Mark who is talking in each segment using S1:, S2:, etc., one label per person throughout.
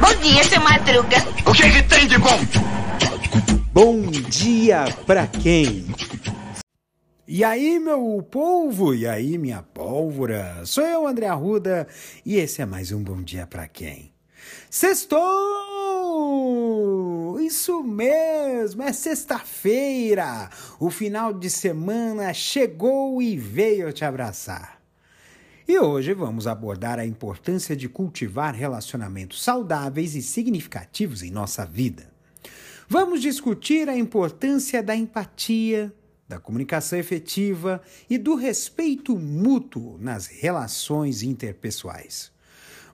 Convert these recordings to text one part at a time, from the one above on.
S1: Bom dia, seu Madruga.
S2: O que, que tem de bom?
S3: Bom dia pra quem? E aí, meu povo? E aí, minha pólvora? Sou eu, André Arruda, e esse é mais um Bom Dia Pra Quem? Sextou! Isso mesmo, é sexta-feira! O final de semana chegou e veio te abraçar. E hoje vamos abordar a importância de cultivar relacionamentos saudáveis e significativos em nossa vida. Vamos discutir a importância da empatia, da comunicação efetiva e do respeito mútuo nas relações interpessoais.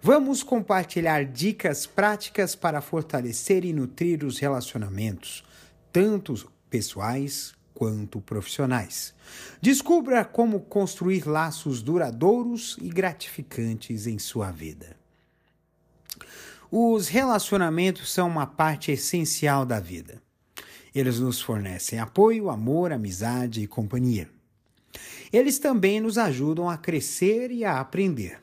S3: Vamos compartilhar dicas práticas para fortalecer e nutrir os relacionamentos, tanto pessoais quanto profissionais. Descubra como construir laços duradouros e gratificantes em sua vida. Os relacionamentos são uma parte essencial da vida. Eles nos fornecem apoio, amor, amizade e companhia. Eles também nos ajudam a crescer e a aprender.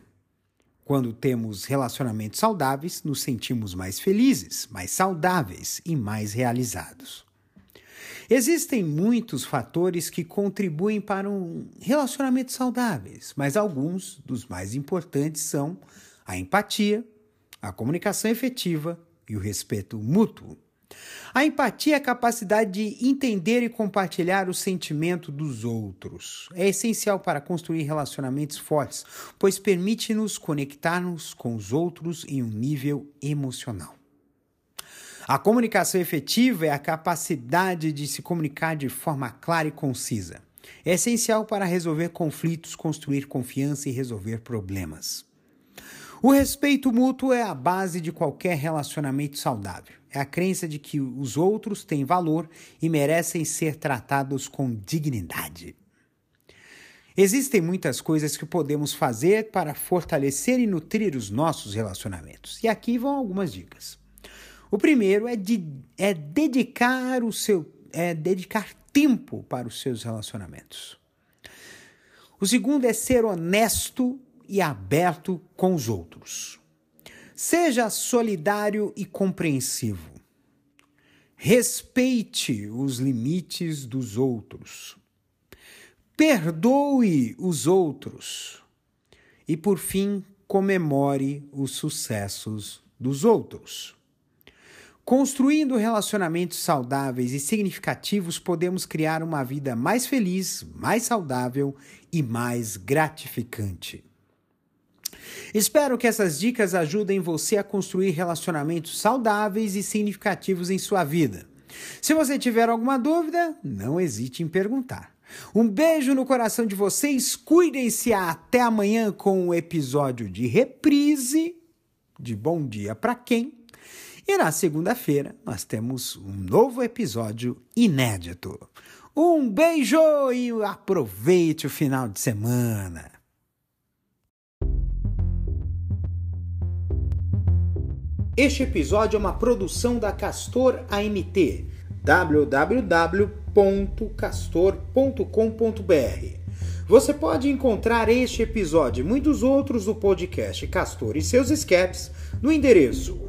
S3: Quando temos relacionamentos saudáveis, nos sentimos mais felizes, mais saudáveis e mais realizados. Existem muitos fatores que contribuem para um relacionamento saudáveis, mas alguns dos mais importantes são a empatia, a comunicação efetiva e o respeito mútuo. A empatia é a capacidade de entender e compartilhar o sentimento dos outros. É essencial para construir relacionamentos fortes, pois permite-nos conectar-nos com os outros em um nível emocional. A comunicação efetiva é a capacidade de se comunicar de forma clara e concisa. É essencial para resolver conflitos, construir confiança e resolver problemas. O respeito mútuo é a base de qualquer relacionamento saudável. É a crença de que os outros têm valor e merecem ser tratados com dignidade. Existem muitas coisas que podemos fazer para fortalecer e nutrir os nossos relacionamentos. E aqui vão algumas dicas. O primeiro é, de, é dedicar o seu é dedicar tempo para os seus relacionamentos. O segundo é ser honesto e aberto com os outros. Seja solidário e compreensivo. Respeite os limites dos outros. Perdoe os outros. E, por fim, comemore os sucessos dos outros. Construindo relacionamentos saudáveis e significativos, podemos criar uma vida mais feliz, mais saudável e mais gratificante. Espero que essas dicas ajudem você a construir relacionamentos saudáveis e significativos em sua vida. Se você tiver alguma dúvida, não hesite em perguntar. Um beijo no coração de vocês, cuidem-se até amanhã com o um episódio de reprise de Bom Dia para Quem. E na segunda-feira nós temos um novo episódio inédito. Um beijo e aproveite o final de semana. Este episódio é uma produção da Castor AMT, www.castor.com.br. Você pode encontrar este episódio e muitos outros do podcast Castor e seus escapes no endereço